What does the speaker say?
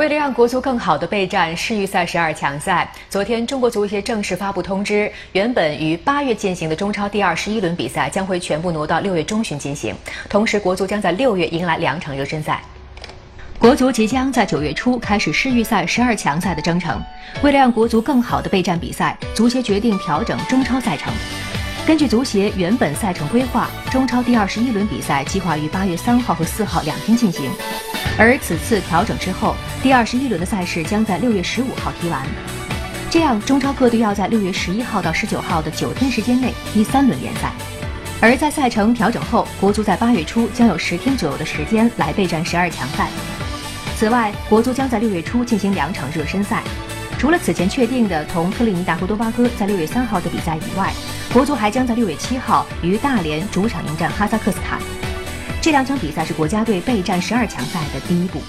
为了让国足更好地备战世预赛十二强赛，昨天中国足协正式发布通知，原本于八月进行的中超第二十一轮比赛将会全部挪到六月中旬进行。同时，国足将在六月迎来两场热身赛。国足即将在九月初开始世预赛十二强赛的征程。为了让国足更好地备战比赛，足协决定调整中超赛程。根据足协原本赛程规划，中超第二十一轮比赛计划于八月三号和四号两天进行。而此次调整之后，第二十一轮的赛事将在六月十五号踢完，这样中超各队要在六月十一号到十九号的九天时间内踢三轮联赛。而在赛程调整后，国足在八月初将有十天左右的时间来备战十二强赛。此外，国足将在六月初进行两场热身赛，除了此前确定的同特立尼达和多巴哥在六月三号的比赛以外，国足还将在六月七号于大连主场迎战哈萨克斯坦。这两场比赛是国家队备战十二强赛的第一步。